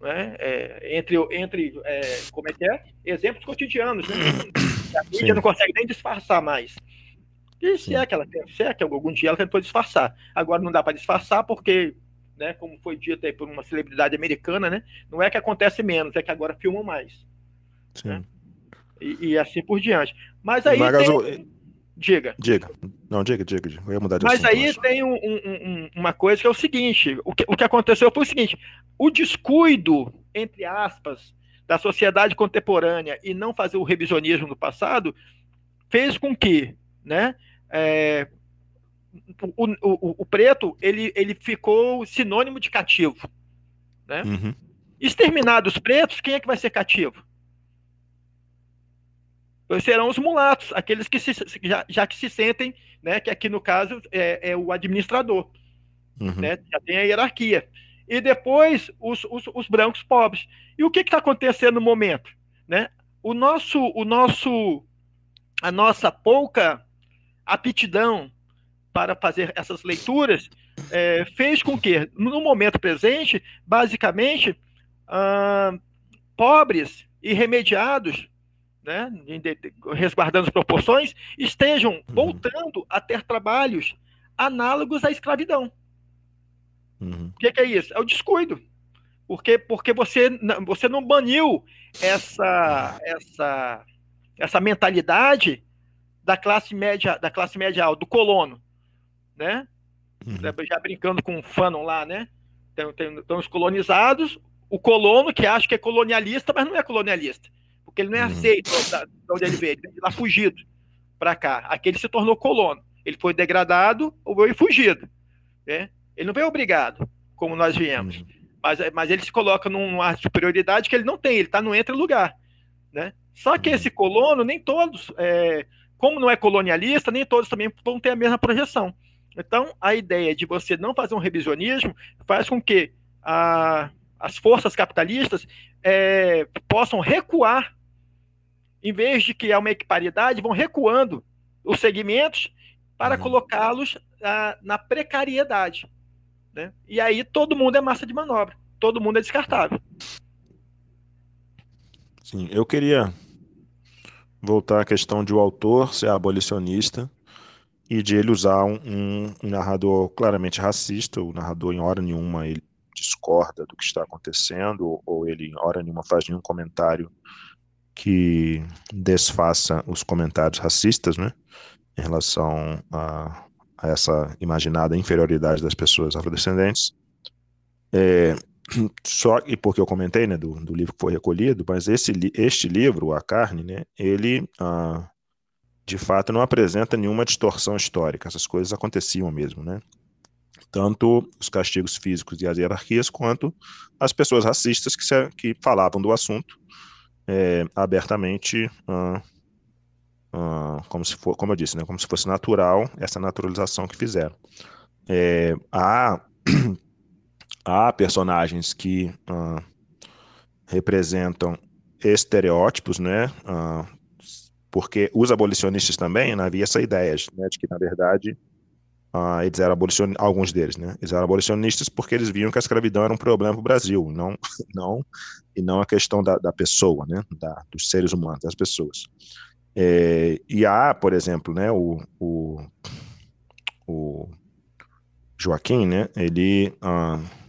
Né, é, entre entre é, como é que é? exemplos cotidianos, né? (coughs) a mídia Sim. não consegue nem disfarçar mais. E se é que ela se é que algum dia ela tentou disfarçar. Agora não dá para disfarçar porque, né, como foi dito aí por uma celebridade americana, né, não é que acontece menos, é que agora filmam mais. Né? E, e, assim por diante. Mas aí. tem... Diga.
Diga. Não, diga, diga. Eu ia mudar de
Mas aí tem um, um, uma coisa que é o seguinte: o que, o que aconteceu foi o seguinte: o descuido, entre aspas, da sociedade contemporânea e não fazer o revisionismo do passado fez com que, né? É, o, o, o, preto ele, ele ficou sinônimo de cativo. Né? Uhum. Exterminados pretos, quem é que vai ser cativo? Serão os mulatos, aqueles que se, já, já, que se sentem, né, que aqui no caso é, é o administrador, uhum. né, já tem a hierarquia. E depois os, os, os brancos pobres. E o que está acontecendo no momento? Né? O nosso, o nosso, a nossa pouca aptidão para fazer essas leituras é, fez com que, no momento presente, basicamente, ah, pobres e remediados né, resguardando as proporções, estejam uhum. voltando a ter trabalhos análogos à escravidão. Uhum. O que, que, é isso? É o descuido. Porque, porque você, você não baniu essa, essa, essa mentalidade da classe média, da classe média alta, do colono, né? Uhum. Já brincando com o Fanon lá, né? Tem, tem, tem os colonizados, o colono que acha que é colonialista, mas não é colonialista porque ele não é uhum. aceito da, onde ele veio, ele veio lá fugido para cá. Aqui ele se tornou colono. Ele foi degradado ou veio fugido. Né? Ele não veio obrigado, como nós viemos. Uhum. Mas, mas ele se coloca numa superioridade que ele não tem, ele está no entre lugar. Né? Só que uhum. esse colono, nem todos, é, como não é colonialista, nem todos também vão ter a mesma projeção. Então, a ideia de você não fazer um revisionismo faz com que a, as forças capitalistas é, possam recuar em vez de criar uma equiparidade, vão recuando os segmentos para uhum. colocá-los ah, na precariedade. Né? E aí todo mundo é massa de manobra, todo mundo é descartável.
Sim, eu queria voltar à questão de o autor ser abolicionista e de ele usar um, um, um narrador claramente racista. O narrador, em hora nenhuma, ele discorda do que está acontecendo, ou, ou ele, em hora nenhuma, faz nenhum comentário que desfaça os comentários racistas, né, em relação a, a essa imaginada inferioridade das pessoas afrodescendentes. É, só e porque eu comentei, né, do, do, livro que foi recolhido, mas esse este livro, a carne, né, ele ah, de fato não apresenta nenhuma distorção histórica. Essas coisas aconteciam mesmo, né? Tanto os castigos físicos e as hierarquias, quanto as pessoas racistas que, se, que falavam do assunto é, abertamente, como se for, como eu disse, né, como se fosse natural essa naturalização que fizeram. É, há (clears throat) há personagens que representam estereótipos, né? Porque os abolicionistas também né, havia essa ideia né, de que, na verdade, uh, eles eram abolicionistas, alguns deles, né? Eles eram abolicionistas porque eles viam que a escravidão era um problema para o Brasil, não, (laughs) não, e não a questão da, da pessoa, né? Da, dos seres humanos, das pessoas. É, e há, por exemplo, né, o, o, o Joaquim, né? Ele. Uh,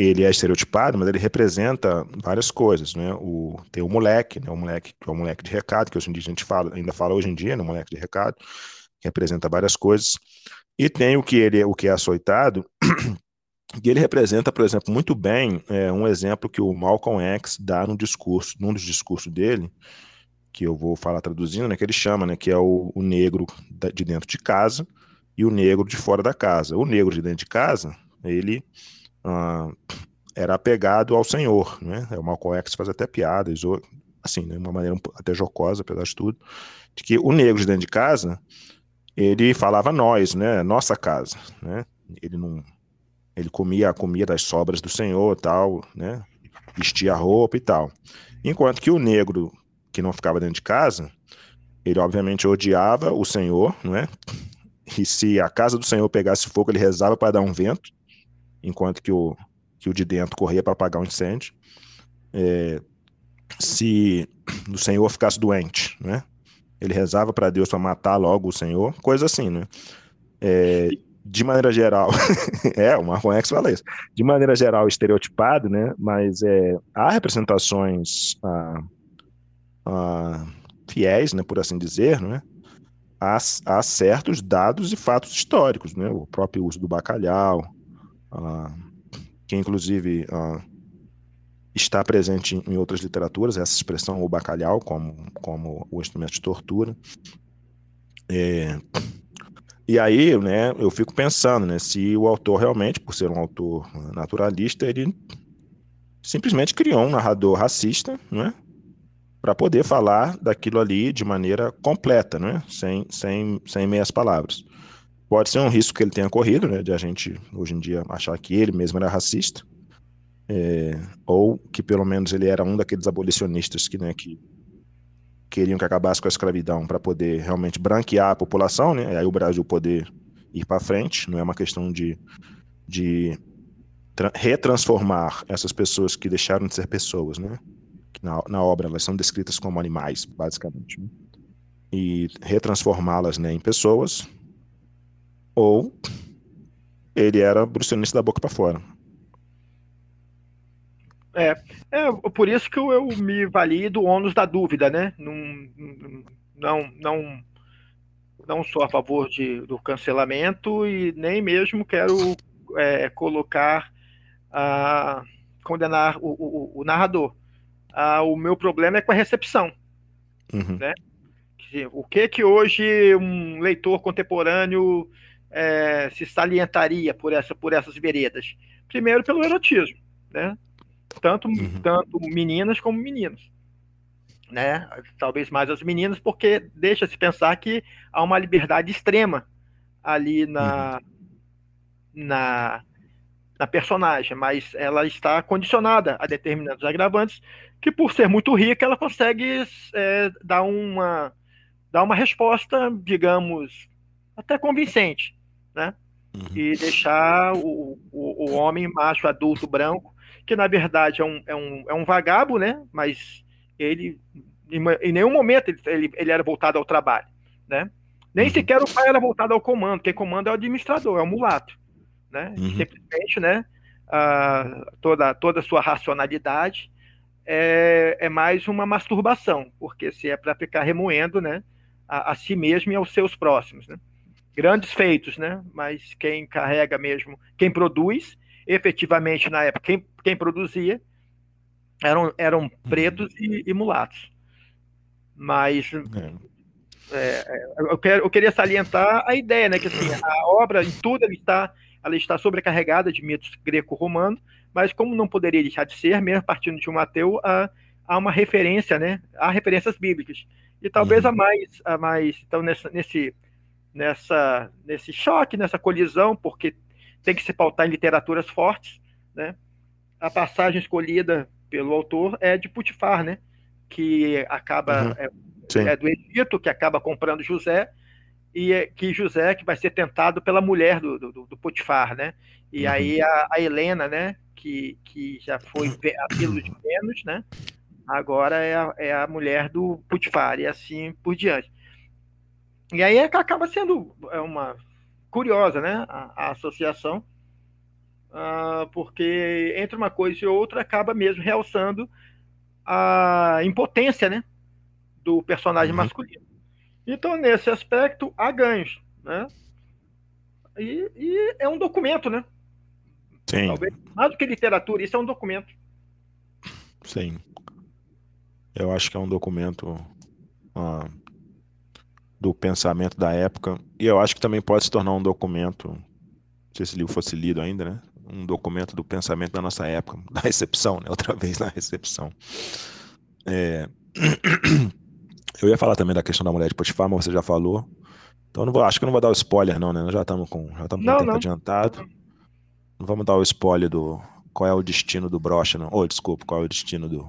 ele é estereotipado, mas ele representa várias coisas, né? O, tem o moleque, né? O moleque que é o moleque de recado, que hoje em dia a gente fala, ainda fala hoje em dia, né? O moleque de recado, que representa várias coisas. E tem o que ele, o que é açoitado, (clears throat) que ele representa, por exemplo, muito bem é, um exemplo que o Malcolm X dá num discurso, num dos discursos dele, que eu vou falar traduzindo, né? Que ele chama, né? Que é o, o negro de dentro de casa e o negro de fora da casa. O negro de dentro de casa, ele ah, era apegado ao Senhor, né? O Malcolm X faz até piadas, assim, de né? uma maneira até jocosa, apesar de tudo, de que o negro de dentro de casa, ele falava nós, né? Nossa casa, né? Ele não, ele comia a comida das sobras do Senhor, tal, né? Vestia roupa e tal. Enquanto que o negro que não ficava dentro de casa, ele obviamente odiava o Senhor, não é? E se a casa do Senhor pegasse fogo, ele rezava para dar um vento enquanto que o, que o de dentro corria para apagar o um incêndio. É, se o Senhor ficasse doente, né? Ele rezava para Deus para matar logo o Senhor, coisa assim, né? É, de maneira geral, (laughs) é, o Marco X fala isso. De maneira geral, estereotipado, né? Mas é, há representações ah, ah, fiéis, né? Por assim dizer, né? Há, há certos dados e fatos históricos, né? O próprio uso do bacalhau, uh, que inclusive uh, está presente em, outras literaturas, essa expressão, o bacalhau, como, como o instrumento de tortura. É, e aí, né, eu fico pensando, né, se o autor realmente, por ser um autor naturalista, ele simplesmente criou um narrador racista, né, para poder falar daquilo ali de maneira completa, né, sem, sem, sem meias palavras. Pode ser um risco que ele tenha corrido, né, de a gente hoje em dia achar que ele mesmo era racista, é, ou que pelo menos ele era um daqueles abolicionistas que, né, que queriam que acabasse com a escravidão para poder realmente branquear a população, né, e aí o Brasil poder ir para frente, não é uma questão de, de retransformar essas pessoas que deixaram de ser pessoas, né, na, na obra elas são descritas como animais, basicamente, né, e retransformá-las né, em pessoas, ou ele era bruxonista da boca para fora.
É, é por isso que eu, eu me vali do ônus da dúvida, né? Não, não, não, não sou a favor de, do cancelamento e nem mesmo quero é, colocar, condenar o, o, o narrador. Ah, o meu problema é com a recepção. Uhum. Né? O que que hoje um leitor contemporâneo é, se salientaria por, essa, por essas veredas? Primeiro, pelo erotismo, né? Tanto, uhum. tanto meninas como meninos. Né? Talvez mais as meninas, porque deixa-se pensar que há uma liberdade extrema ali na, uhum. na, na personagem, mas ela está condicionada a determinados agravantes que, por ser muito rica, ela consegue é, dar, uma, dar uma resposta, digamos, até convincente né? Uhum. E deixar o, o, o, homem macho adulto branco, que na verdade é um, é um, é um vagabo, né? Mas ele em nenhum momento ele, ele, ele era voltado ao trabalho, né? Nem uhum. sequer o pai era voltado ao comando, quem comanda é o administrador, é o mulato, né? Uhum. Simplesmente, né? Uh, toda toda a sua racionalidade é, é mais uma masturbação, porque se é para ficar remoendo, né? A, a, si mesmo e aos seus próximos, né? Grandes feitos, né? Mas quem carrega mesmo, quem produz, efetivamente na época, quem, quem produzia eram, eram uhum. pretos e, e mulatos. Mas é. é. É, eu, quero, eu queria salientar a ideia, né? Que assim, a obra em tudo ela está, ela está sobrecarregada de mitos greco-romanos, mas como não poderia deixar de ser, mesmo partindo de um ateu, há, há uma referência, né? Há referências bíblicas. E talvez uhum. a mais, a mais, então nessa, nesse, nessa, nesse choque, nessa colisão, porque tem que se pautar em literaturas fortes, né? A passagem escolhida pelo autor é de Putifar, né? Que acaba uhum. é, é, do Egito, que acaba comprando José e é, que José que vai ser tentado pela mulher do, do, do Putifar, né? E uhum. aí a, a, Helena, né? Que, que já foi a pílula de Vênus, né? Agora é a, é a mulher do Putifar e assim por diante. E aí é acaba sendo é uma curiosa, né? A, a associação uh, porque entre uma coisa e outra acaba mesmo realçando a impotência né, do personagem uhum. masculino. Então, nesse aspecto, há ganhos. Né? E, e, é um documento, né?
Sim.
Talvez mais do que literatura, isso é um documento.
Sim. Eu acho que é um documento uh, do pensamento da época. E eu acho que também pode se tornar um documento, se esse livro fosse lido ainda, né? um documento do pensamento da nossa época, (laughs) da recepção, né? Outra vez na recepção. É... (clears throat) Eu ia falar também da questão da mulher de Potifar, mas você já falou. Então não vou, acho que não vou dar o spoiler, não, né? Nós já estamos com, já estamos com tempo não. adiantado. Não vamos dar o spoiler do qual é o destino do brocha, não. Ou, oh, desculpa, qual é o destino do.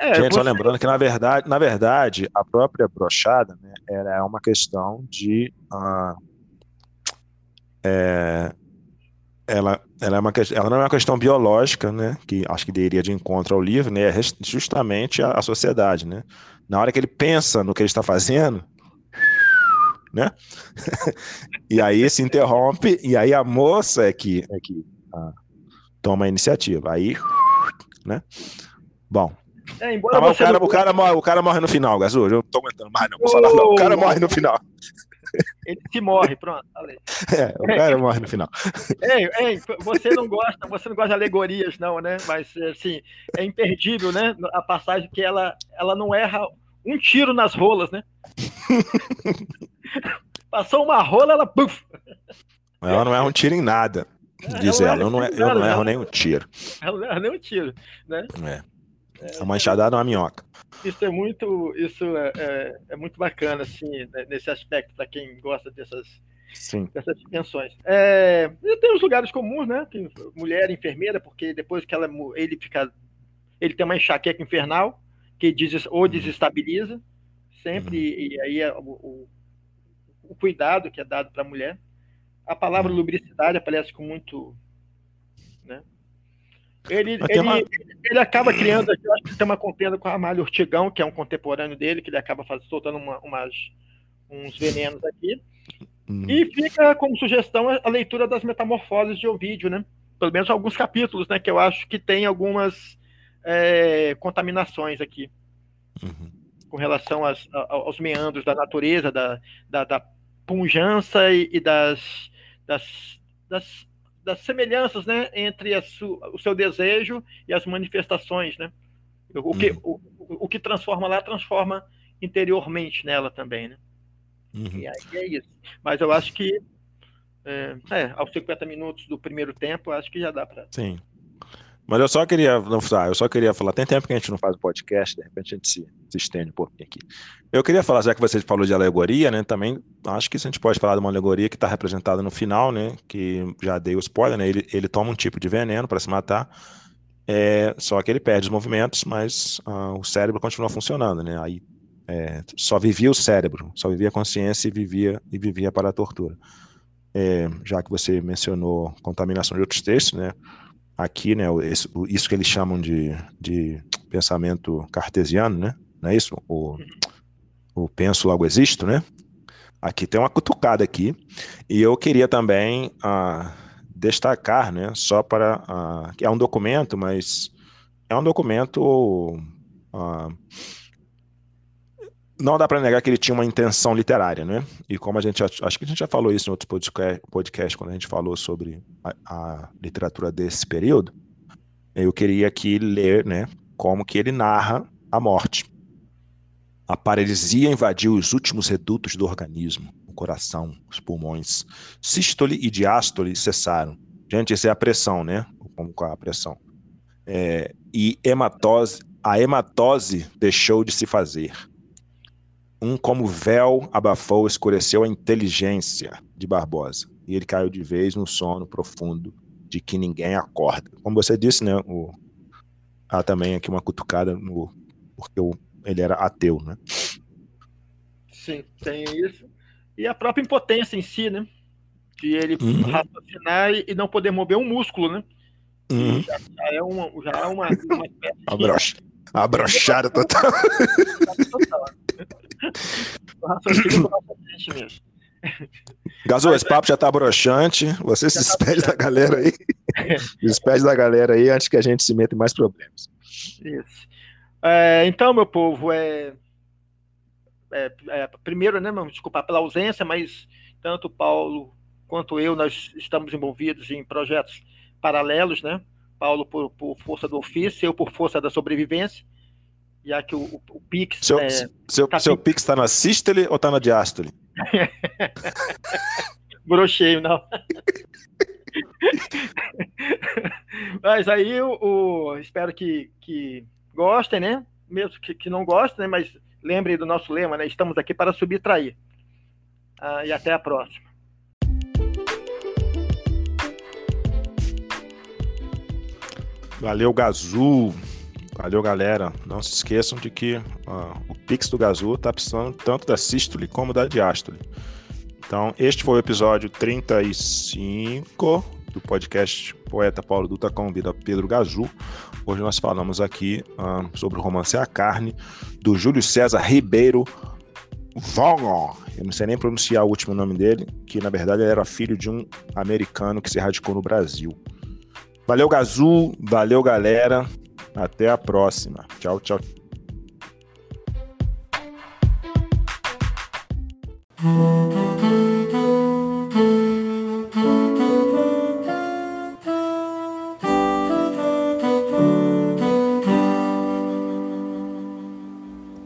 É, Gente, você... só lembrando que na verdade, na verdade, a própria brochada né, é uma questão de uh, é, ela, ela, é uma, ela não é uma questão biológica, né, que acho que iria de encontro ao livro, né, é justamente a, a sociedade, né. Na hora que ele pensa no que ele está fazendo, né, (laughs) e aí se interrompe, e aí a moça é que, é que ah, toma a iniciativa, aí, né, bom. É, embora ah, o, cara, não... o, cara morre, o cara morre no final, Gazu, eu não tô aguentando mais não, vou falar, não. (laughs) o cara morre no final.
Ele se morre, pronto. Falei.
É, o cara é, morre no final.
Ei, você não gosta, você não gosta de alegorias, não, né? Mas assim, é imperdível, né? A passagem que ela, ela não erra um tiro nas rolas, né? (laughs) Passou uma rola, ela puf.
Ela não erra um tiro em nada. É, diz ela, eu não, eu não erro nenhum tiro.
Ela não erra nenhum tiro, né?
É. É uma enxadada uma minhoca.
Isso é muito, isso é, é, é muito bacana, assim, né, nesse aspecto, para quem gosta dessas,
Sim.
dessas dimensões. É, e tem os lugares comuns, né? Tem mulher enfermeira, porque depois que ela, ele fica. Ele tem uma enxaqueca infernal, que diz, ou uhum. desestabiliza, sempre, uhum. e, e, aí é o, o, o, cuidado que é dado para a mulher. A palavra uhum. lubricidade aparece com muito. Né? Ele, ele, uma... ele acaba criando, eu acho que tem uma contenda com a Amália Ortigão, que é um contemporâneo dele, que ele acaba faz, soltando uma, umas, uns venenos aqui. Uhum. E fica como sugestão a, a, leitura das metamorfoses de Ovídio, né? Pelo menos alguns capítulos, né? Que eu acho que tem algumas é, contaminações aqui. Uhum. Com relação às, aos meandros da natureza, da, da, da punjança e, e das, das, das das semelhanças né, entre su, o seu desejo e as manifestações. Né? O, que, uhum. o, o que transforma lá, transforma interiormente nela também. Né? Uhum. E aí é isso. Mas eu acho que é, é, aos 50 minutos do primeiro tempo, acho que já dá para.
Sim. Mas eu só queria, não, eu só queria falar, tem tempo que a gente não faz o podcast, de repente a gente se, se estende um pouquinho aqui. Eu queria falar, já que você falou de alegoria, né, também acho que a gente pode falar de uma alegoria que está representada no final, né, que já dei o spoiler, né, ele, ele toma um tipo de veneno para se matar, é, só que ele perde os movimentos, mas uh, o cérebro continua funcionando, né, aí é, só vivia o cérebro, só vivia a consciência e vivia, e vivia para a tortura. É, já que você mencionou contaminação de outros textos, né, aqui, né, isso que eles chamam de, de pensamento cartesiano, né? Não é isso? O, o penso logo existo, né? Aqui tem uma cutucada aqui. E eu queria também uh, destacar, né? Só para. Uh, que é um documento, mas é um documento. Uh, não dá para negar que ele tinha uma intenção literária, né? E como a gente acho que a gente já falou isso em outros podcast, quando a gente falou sobre a, a, literatura desse período, eu queria aqui ler, né, como que ele narra a morte. A paralisia invadiu os últimos redutos do organismo, o coração, os pulmões. Sístole e diástole cessaram. Gente, isso é a pressão, né? Como com a pressão. É, e hematose, a hematose deixou de se fazer um como véu abafou, escureceu a inteligência de Barbosa. E ele caiu de vez no sono profundo de que ninguém acorda. Como você disse, né? O, há também aqui uma cutucada no, porque o, ele era ateu, né?
Sim, tem isso. E a própria impotência em si, né? De ele uhum. raciocinar e não poder mover um músculo, né?
Uhum.
Já, já, é uma, já é uma, uma (laughs) espécie
Abrocha. Abrochada (laughs) total. total. Gazou, esse papo já tá broxante. Você se tá despede da galera aí. (laughs) despede da galera aí antes que a gente se meta em mais problemas.
Isso. É, então, meu povo, é, é, é, primeiro, né, desculpa pela ausência, mas tanto o Paulo quanto eu, nós estamos envolvidos em projetos paralelos, né? Paulo por, por força do ofício, eu por força da sobrevivência já que o, o, o Pix.
Seu, é, seu, tá seu Pix está na sístole ou está na diástole?
Brocheio, (laughs) não. mas aí o, o, espero que, que gostem, né? Mesmo que, que não gostem, né? Mas lembrem do nosso lema, né? Estamos aqui para subtrair. Ah, e até a próxima.
Valeu, Gazul. Valeu, galera. Não se esqueçam de que uh, o Pix do Gazul está precisando tanto da sístole como da diástole. Então, este foi o episódio 35 do podcast Poeta Paulo Dutra convida Pedro Gazul. Hoje nós falamos aqui uh, sobre o romance A Carne, do Júlio César Ribeiro Vaughan. Eu não sei nem pronunciar o último nome dele, que na verdade era filho de um americano que se radicou no Brasil. Valeu, Gazul. Valeu, galera. Até a próxima. Tchau, tchau. Hum.